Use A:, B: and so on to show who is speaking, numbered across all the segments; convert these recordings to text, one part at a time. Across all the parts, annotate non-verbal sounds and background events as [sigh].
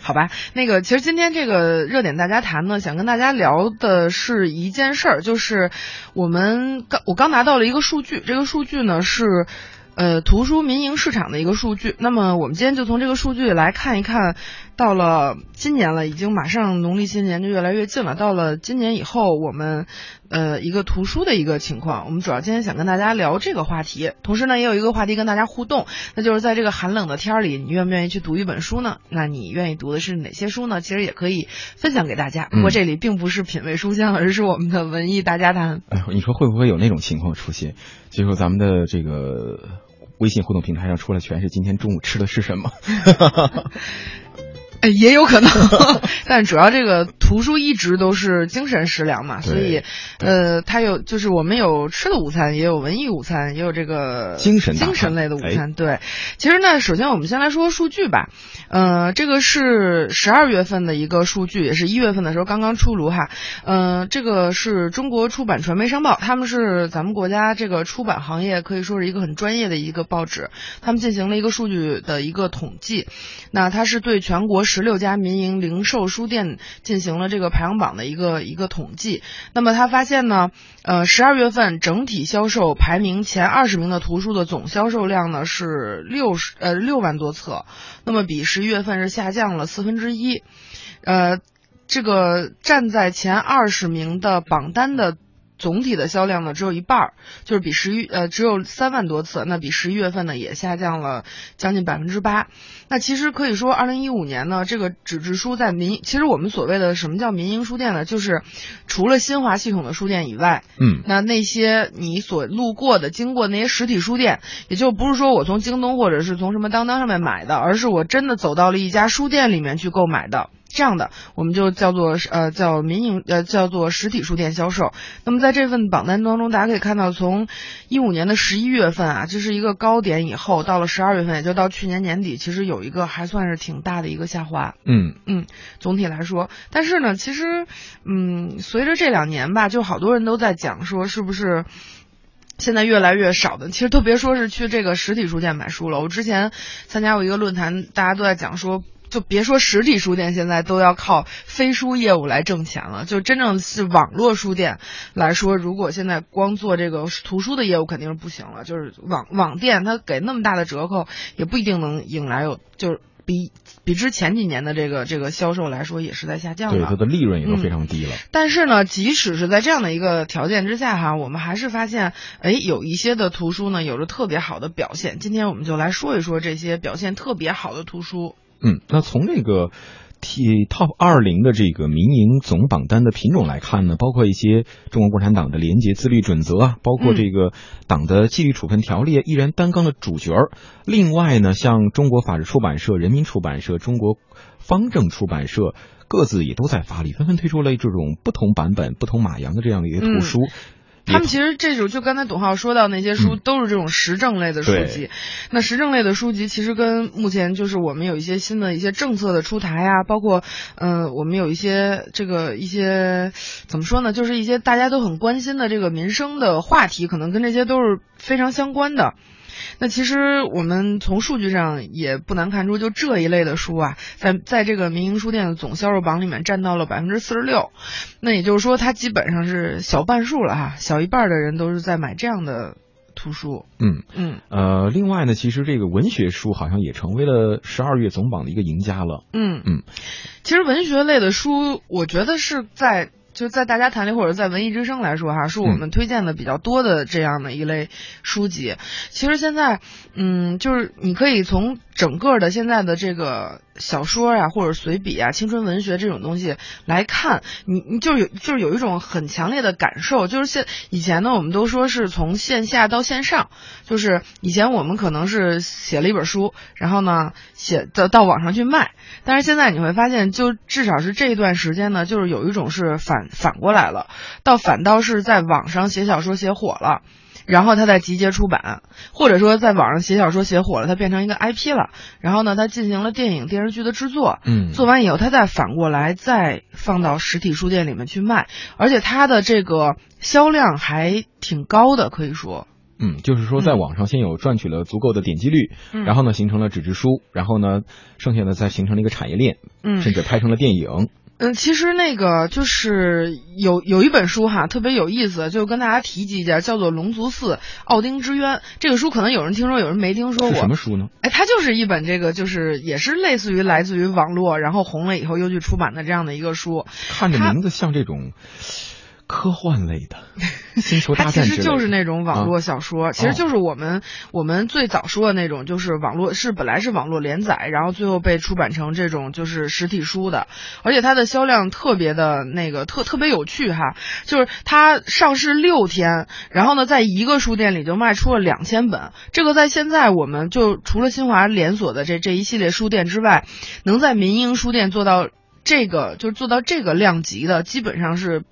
A: 好吧，那个其实今天这个热点大家谈呢，想跟大家聊的是一件事儿，就是我们刚我刚拿到了一个数据，这个数据呢是。呃，图书民营市场的一个数据。那么我们今天就从这个数据来看一看，到了今年了，已经马上农历新年就越来越近了。到了今年以后，我们呃一个图书的一个情况，我们主要今天想跟大家聊这个话题。同时呢，也有一个话题跟大家互动，那就是在这个寒冷的天儿里，你愿不愿意去读一本书呢？那你愿意读的是哪些书呢？其实也可以分享给大家。不过这里并不是品味书香，而是我们的文艺大家谈。
B: 哎，你说会不会有那种情况出现？结果咱们的这个。微信互动平台上出来全是今天中午吃的是什么？[laughs]
A: 哎，也有可能，[laughs] 但主要这个图书一直都是精神食粮嘛，所以，呃，它有就是我们有吃的午餐，也有文艺午餐，也有这个
B: 精神
A: 精神类的午餐。对，其实呢，首先我们先来说数据吧，呃，这个是十二月份的一个数据，也是一月份的时候刚刚出炉哈，嗯，这个是中国出版传媒商报，他们是咱们国家这个出版行业可以说是一个很专业的一个报纸，他们进行了一个数据的一个统计，那它是对全国。十六家民营零售书店进行这个排行榜的一个一个统计，那么他发现呢，呃，十二月份整体销售排名前二十名的图书的总销售量呢是六十呃六万多册，那么比十一月份是下降了四分之一，呃，这个站在前二十名的榜单的。总体的销量呢只有一半儿，就是比十一呃只有三万多次，那比十一月份呢也下降了将近百分之八。那其实可以说，二零一五年呢，这个纸质书在民，其实我们所谓的什么叫民营书店呢？就是除了新华系统的书店以外，
B: 嗯，
A: 那那些你所路过的、经过那些实体书店，也就不是说我从京东或者是从什么当当上面买的，而是我真的走到了一家书店里面去购买的。这样的，我们就叫做呃叫民营呃叫做实体书店销售。那么在这份榜单当中，大家可以看到，从一五年的十一月份啊，这是一个高点以后，到了十二月份，也就到去年年底，其实有一个还算是挺大的一个下滑。
B: 嗯
A: 嗯，总体来说，但是呢，其实嗯，随着这两年吧，就好多人都在讲说，是不是现在越来越少的，其实都别说是去这个实体书店买书了。我之前参加过一个论坛，大家都在讲说。就别说实体书店，现在都要靠飞书业务来挣钱了。就真正是网络书店来说，如果现在光做这个图书的业务，肯定是不行了。就是网网店，它给那么大的折扣，也不一定能引来有，就是比比之前几年的这个这个销售来说，也是在下降的。
B: 对，它的利润也都非常低了。
A: 但是呢，即使是在这样的一个条件之下哈，我们还是发现，哎，有一些的图书呢，有着特别好的表现。今天我们就来说一说这些表现特别好的图书。
B: 嗯，那从这个 T Top 二零的这个民营总榜单的品种来看呢，包括一些中国共产党的廉洁自律准则啊，包括这个党的纪律处分条例依然担纲了主角儿。另外呢，像中国法制出版社、人民出版社、中国方正出版社，各自也都在发力，纷纷推出了这种不同版本、不同马洋的这样的一个图书。[laughs]
A: 他们其实这种就刚才董浩说到那些书，都是这种时政类的书籍。那时政类的书籍其实跟目前就是我们有一些新的一些政策的出台啊，包括嗯，我们有一些这个一些怎么说呢，就是一些大家都很关心的这个民生的话题，可能跟这些都是非常相关的。那其实我们从数据上也不难看出，就这一类的书啊，在在这个民营书店的总销售榜里面占到了百分之四十六，那也就是说，它基本上是小半数了哈，小一半的人都是在买这样的图书。
B: 嗯
A: 嗯，
B: 呃，另外呢，其实这个文学书好像也成为了十二月总榜的一个赢家了。
A: 嗯
B: 嗯，
A: 其实文学类的书，我觉得是在。就在大家谈里，或者在文艺之声来说，哈，是我们推荐的比较多的这样的一类书籍。其实现在，嗯，就是你可以从整个的现在的这个小说呀，或者随笔啊、青春文学这种东西来看，你你就有就是有一种很强烈的感受，就是现以前呢，我们都说是从线下到线上，就是以前我们可能是写了一本书，然后呢写到到网上去卖，但是现在你会发现，就至少是这一段时间呢，就是有一种是反。反过来了，倒反倒是在网上写小说写火了，然后他再集结出版，或者说在网上写小说写火了，他变成一个 IP 了，然后呢，他进行了电影电视剧的制作，
B: 嗯，
A: 做完以后，他再反过来再放到实体书店里面去卖，而且他的这个销量还挺高的，可以说。
B: 嗯，就是说在网上先有赚取了足够的点击率，
A: 嗯
B: 然后呢形成了纸质书，然后呢剩下的再形成了一个产业链，
A: 嗯
B: 甚至拍成了电影。
A: 嗯，其实那个就是有有一本书哈，特别有意思，就跟大家提及一下，叫做《龙族寺奥丁之渊》。这个书可能有人听说，有人没听说
B: 是
A: 过。
B: 什么书呢？
A: 哎，它就是一本这个，就是也是类似于来自于网络，然后红了以后又去出版的这样的一个书。
B: 看着名字像这种科幻类的 [laughs] 星球大战之类的，
A: 实就是那种网络
B: 啊。
A: 小说，其实就是我们我们最早说的那种，就是网络是本来是网络连载，然后最后被出版成这种就是实体书的，而且它的销量特别的那个特特别有趣哈，就是它上市六天，然后呢在一个书店里就卖出了两千本，这个在现在我们就除了新华连锁的这这一系列书店之外，能在民营书店做到这个就是做到这个量级的，基本上是。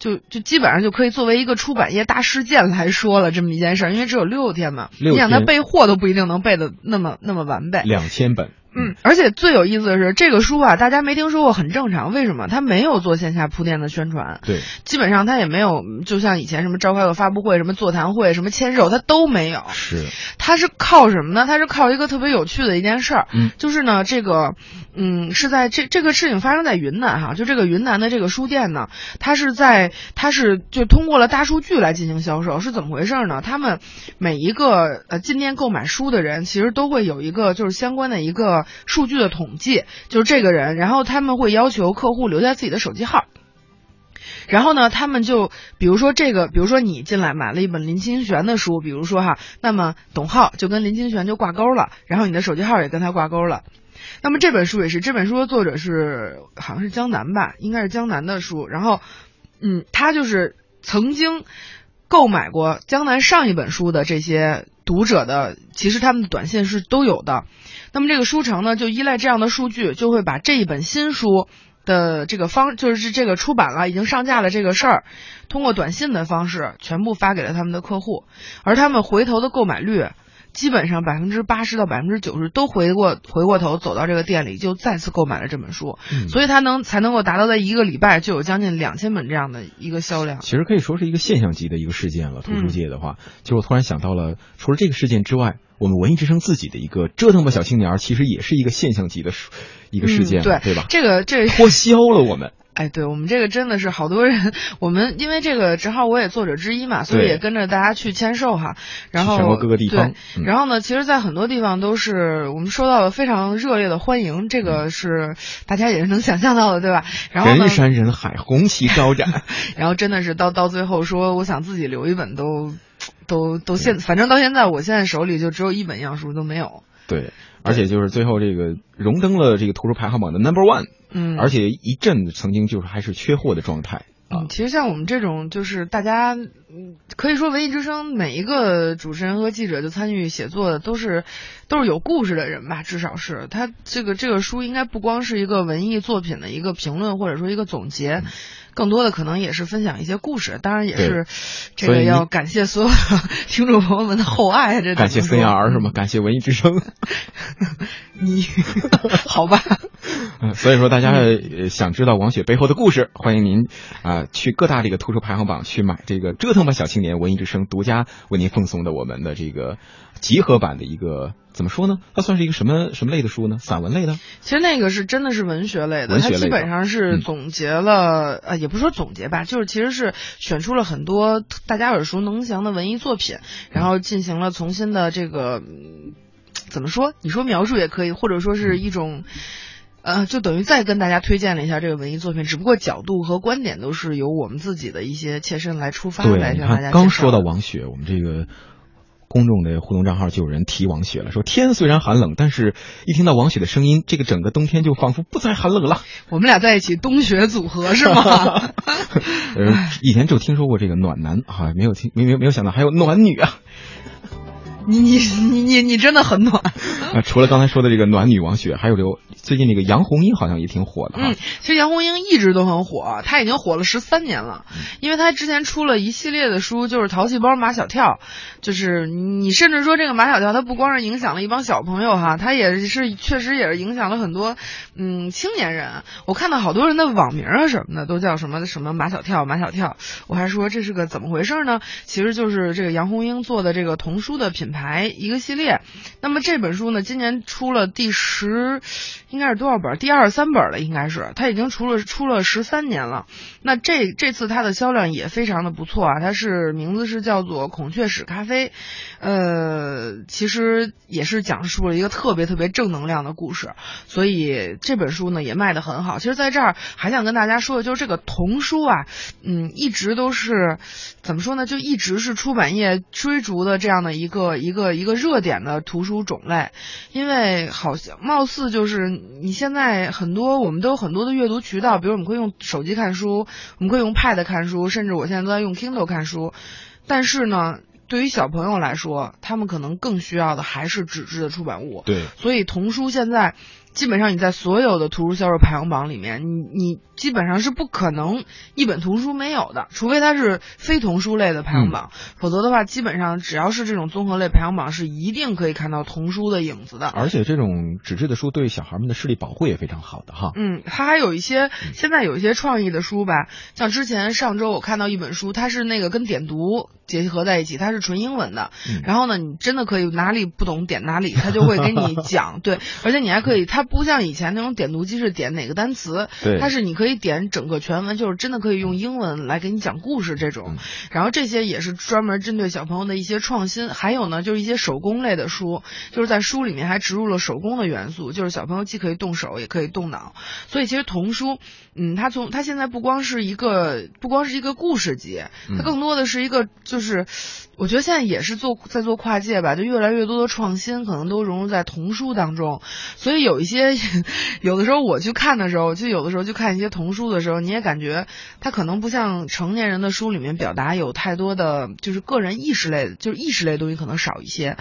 A: 就就基本上就可以作为一个出版业大事件来说了这么一件事儿，因为只有六天嘛，
B: 六
A: 你想他备货都不一定能备的那么那么完备。
B: 两千本。
A: 嗯，而且最有意思的是，这个书啊，大家没听说过很正常。为什么？他没有做线下铺垫的宣传，
B: 对，
A: 基本上他也没有，就像以前什么召开个发布会、什么座谈会、什么签售，他都没有。
B: 是，
A: 他是靠什么呢？他是靠一个特别有趣的一件事儿，
B: 嗯
A: 就是呢，这个，嗯，是在这这个事情发生在云南哈，就这个云南的这个书店呢，它是在它是就通过了大数据来进行销售，是怎么回事呢？他们每一个呃进店购买书的人，其实都会有一个就是相关的一个数据的统计，就是这个人，然后他们会要求客户留下自己的手机号。然后呢，他们就比如说这个，比如说你进来买了一本林清玄的书，比如说哈，那么董浩就跟林清玄就挂钩了，然后你的手机号也跟他挂钩了。那么这本书也是，这本书的作者是好像是江南吧，应该是江南的书。然后，嗯，他就是曾经购买过江南上一本书的这些读者的，其实他们的短信是都有的。那么这个书城呢，就依赖这样的数据，就会把这一本新书的这个方，就是这个出版了，已经上架了这个事儿，通过短信的方式全部发给了他们的客户，而他们回头的购买率。基本上百分之八十到百分之九十都回过回过头走到这个店里，就再次购买了这本书，
B: 嗯
A: 所以他能才能够达到在一个礼拜就有将近两千本这样的一个销量。
B: 其实可以说是一个现象级的一个事件了。图书界的话，其实我突然想到了，除了这个事件之外，我们文艺之声自己的一个折腾吧小青年儿，其实也是一个现象级的书一个事件，
A: 嗯对
B: 对吧？
A: 这个这 [laughs]
B: 脱销了我们。
A: 哎，对我们这个真的是好多人，我们因为这个正好我也作者之一嘛，所以也跟着大家去签售哈。然后
B: 全国各个地方
A: 对，
B: 嗯
A: 然后呢，其实，在很多地方都是我们收到了非常热烈的欢迎，这个是大家也是能想象到的，对吧？然后呢
B: 人，山人海，红旗高展。[laughs]
A: 然后真的是到到最后说，我想自己留一本都，都都现，反正到现在，我现在手里就只有一本样书都没有。
B: 对，而且就是最后这个荣登了这个图书排行榜的 number one，
A: 嗯，
B: 而且一阵曾经就是还是缺货的状态啊
A: 嗯，。其实像我们这种，就是大家，嗯，可以说文艺之声每一个主持人和记者就参与写作的，都是都是有故事的人吧，至少是他这个这个书应该不光是一个文艺作品的一个评论或者说一个总
B: 嗯
A: 结。更多的可能也是分享一些故事，当然也是这个要感谢所有的听众朋友们的厚爱。这
B: 感谢 CR 是吗？感谢文艺之声。[laughs]
A: 你 [laughs] 好吧？
B: 嗯，所以说大家呃想知道王雪背后的故事，[laughs] 欢迎您啊、去各大这个图书排行榜去买这个《折腾吧小青年》文艺之声独家为您奉送的我们的这个集合版的一个怎么说呢？它算是一个什么什么类的书呢？散文类的？
A: 其实那个是真的是文学类的，它基本上是
B: 嗯
A: 总结了，呃，也不是说总结吧，就是其实是选出了很多大家耳熟能详的文艺作品，然后进行了重新的这个，嗯怎么说？你说描述也可以，或者说是一种。呃，就等于再跟大家推荐了一下这个文艺作品，只不过角度和观点都是由我们自己的一些切身来出发，来向大家
B: 刚说到王雪，我们这个。公众的互动账号就有人提王雪了，说天虽然寒冷，但是一听到王雪的声音，这个整个冬天就仿佛不再寒冷了。[laughs]
A: 我们俩在一起冬雪组合是吗？[laughs]
B: 呃，以前就听说过这个暖男啊，没有听，没没没有想到还有暖女啊。
A: 你你你你你真的很暖。[laughs]
B: 啊，除了刚才说的这个暖女王雪，还有这个最近那个杨红樱好像也挺火的哈。
A: 嗯，其实杨红樱一直都很火，她已经火了十三年了，因为她之前出了一系列的书，就是淘气包马小跳，就是你甚至说这个马小跳，他不光是影响了一帮小朋友哈，他也是确实也是影响了很多嗯青年人。我看到好多人的网名啊什么的都叫什么什么马小跳马小跳，我还说这是个怎么回事呢？其实就是这个杨红樱做的这个童书的品牌一个系列。那么这本书呢，今年出了第十，应该是多少本？第二三本了，应该是。它已经出了出了十三年了。那这这次它的销量也非常的不错啊。它是名字是叫做《孔雀史咖啡》，呃，其实也是讲述了一个特别特别正能量的故事，所以这本书呢也卖得很好。其实在这儿还想跟大家说的就是这个童书啊，嗯，一直都是怎么说呢？就一直是出版业追逐的这样的一个一个一个热点的图书种类，因为好像貌似就是你现在很多我们都有很多的阅读渠道，比如我们可以用手机看书，我们可以用 Pad 看书，甚至我现在都在用 Kindle 看书，但是呢。对于小朋友来说，他们可能更需要的还是纸质的出版物。
B: 对，
A: 所以童书现在基本上你在所有的图书销售排行榜里面，你你基本上是不可能一本图书没有的，除非它是非童书类的排行榜，否则的话，基本上只要是这种综合类排行榜，是一定可以看到童书的影子的。
B: 而且这种纸质的书对小孩们的视力保护也非常好的哈。
A: 嗯，它还有一些现在有一些创意的书吧，像之前上周我看到一本书，它是那个跟点读结合在一起，它是纯英文的。
B: 嗯
A: 然后呢，你真的可以哪里不懂点哪里，他就会给你讲。[laughs] 对，而且你还可以，它不像以前那种点读机是点哪个单词，它是你可以点整个全文，就是真的可以用英文来给你讲故事这种。
B: 嗯
A: 然后这些也是专门针对小朋友的一些创新，还有呢，就是一些手工类的书，就是在书里面还植入了手工的元素，就是小朋友既可以动手也可以动脑。所以其实童书，嗯，它从它现在不光是一个不光是一个故事集，它
B: 嗯
A: 更多的是一个就是。我觉得现在也是做在做跨界吧，就越来越多的创新可能都融入在童书当中，所以有一些 [laughs] 有的时候我去看的时候，就有的时候去看一些童书的时候，你也感觉它可能不像成年人的书里面表达有太多的就是个人意识类的，就是意识类的东西可能少一些。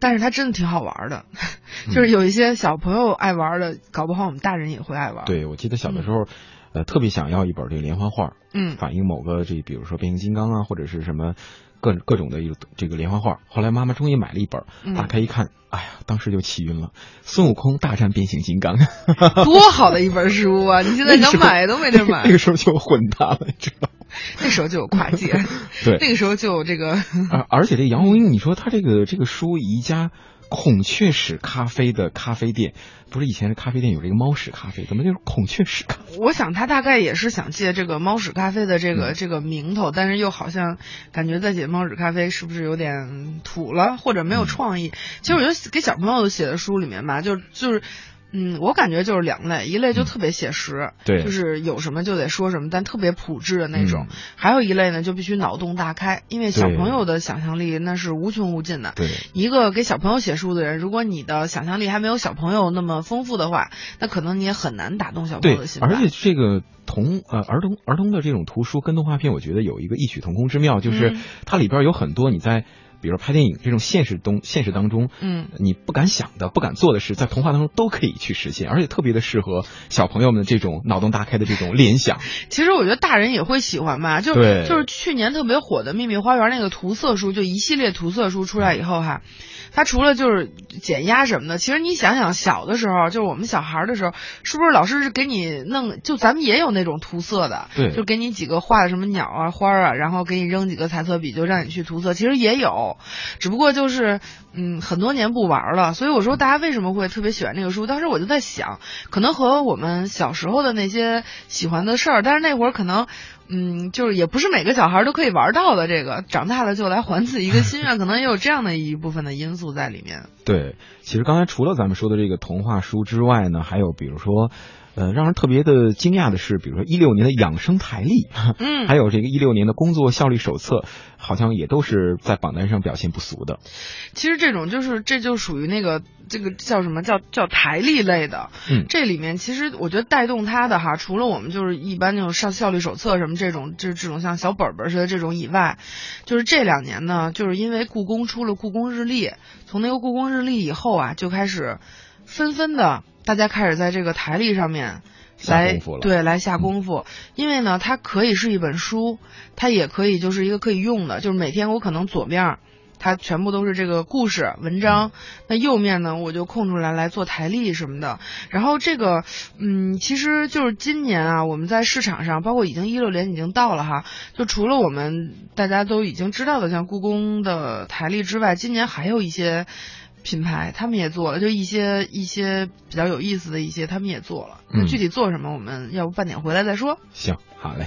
A: 但是它真的挺好玩的，[laughs] 就是有一些小朋友爱玩的，搞不好我们大人也会爱玩。，
B: 对，我记得小的时候，呃，特别想要一本这个连环画，
A: 嗯，
B: 反映某个这，比如说变形金刚啊，或者是什么各各种的一个这个连环画。后来妈妈终于买了一本，
A: 嗯
B: 打开一看，哎呀，当时就气晕了，孙悟空大战变形金刚。
A: 多好的一本书啊！你现在 [laughs] 想买都没地儿买
B: 那。个时候就混搭了，你知道吗？[laughs]
A: 那时候就有跨界，
B: 对 [laughs]
A: 那个时候就有这个，
B: 而而且这杨红樱，你说他这个这个书宜家孔雀屎咖啡的咖啡店，不是以前的咖啡店有这个猫屎咖啡，怎么就是孔雀屎咖啡？
A: 我想他大概也是想借这个猫屎咖啡的这个、
B: 嗯
A: 这个名头，但是又好像感觉在写猫屎咖啡是不是有点土了，或者没有创意？其实我觉得给小朋友写的书里面吧，就就是。嗯，我感觉就是两类，一类就特别写实，
B: 对。
A: 就是有什么就得说什么，但特别朴质的那种；
B: 嗯。
A: 还有一类呢，就必须脑洞大开，因为小朋友的想象力那是无穷无尽的。
B: 对，
A: 一个给小朋友写书的人，如果你的想象力还没有小朋友那么丰富的话，那可能你也很难打动小朋友的心，吧。
B: 而且这个童呃儿童儿童的这种图书跟动画片，我觉得有一个异曲同工之妙，就是
A: 嗯。
B: 它里边有很多你在比如说拍电影这种现实东现实当中，
A: 嗯，
B: 你不敢想的、不敢做的事，在童话当中都可以去实现，而且特别的适合小朋友们这种脑洞大开的这种联想。[laughs]
A: 其实我觉得大人也会喜欢吧，就
B: 对
A: 就是去年特别火的《秘密花园》那个涂色书，就一系列涂色书出来以后哈，它除了就是减压什么的，其实你想想小的时候，就是我们小孩儿的时候，是不是老师是给你弄，就咱们也有那种涂色的，
B: 对
A: 就给你几个画的什么鸟啊、花儿啊，然后给你扔几个彩色笔，就让你去涂色，其实也有，只不过就是嗯很多年不玩了，所以我说大家为什么会特别喜欢这个书？当时我就在想，可能和我们小时候的那些喜欢的事儿，但是那会儿可能。嗯，就是也不是每个小孩都可以玩到的。这个长大了就来还自己一个心愿，[laughs] 可能也有这样的一部分的因素在里面。
B: 对，其实刚才除了咱们说的这个童话书之外呢，还有比如说，呃，让人特别的惊讶的是，比如说一六年的养生台历，
A: 嗯，
B: 还有这个一六年的工作效率手册，好像也都是在榜单上表现不俗的。
A: 其实这种就是这就属于那个这个叫什么叫叫台历类的，
B: 嗯
A: 这里面其实我觉得带动它的哈，除了我们就是一般那种上效率手册什么这种这这种像小本本似的这种以外，就是这两年呢，就是因为故宫出了故宫日历，从那个故宫日历以后啊，就开始纷纷的大家开始在这个台历上面。来对来下功夫，因为呢，它可以是一本书，它也可以就是一个可以用的，就是每天我可能左边儿它全部都是这个故事文章，那右面呢我就空出来来做台历什么的。然后这个，嗯，其实就是今年啊，我们在市场上，包括已经一六年已经到了哈，就除了我们大家都已经知道的像故宫的台历之外，今年还有一些。品牌他们也做了，就一些一些比较有意思的一些，他们也做了。那
B: 嗯
A: 具体做什么，我们要不半点回来再说。
B: 行，好嘞。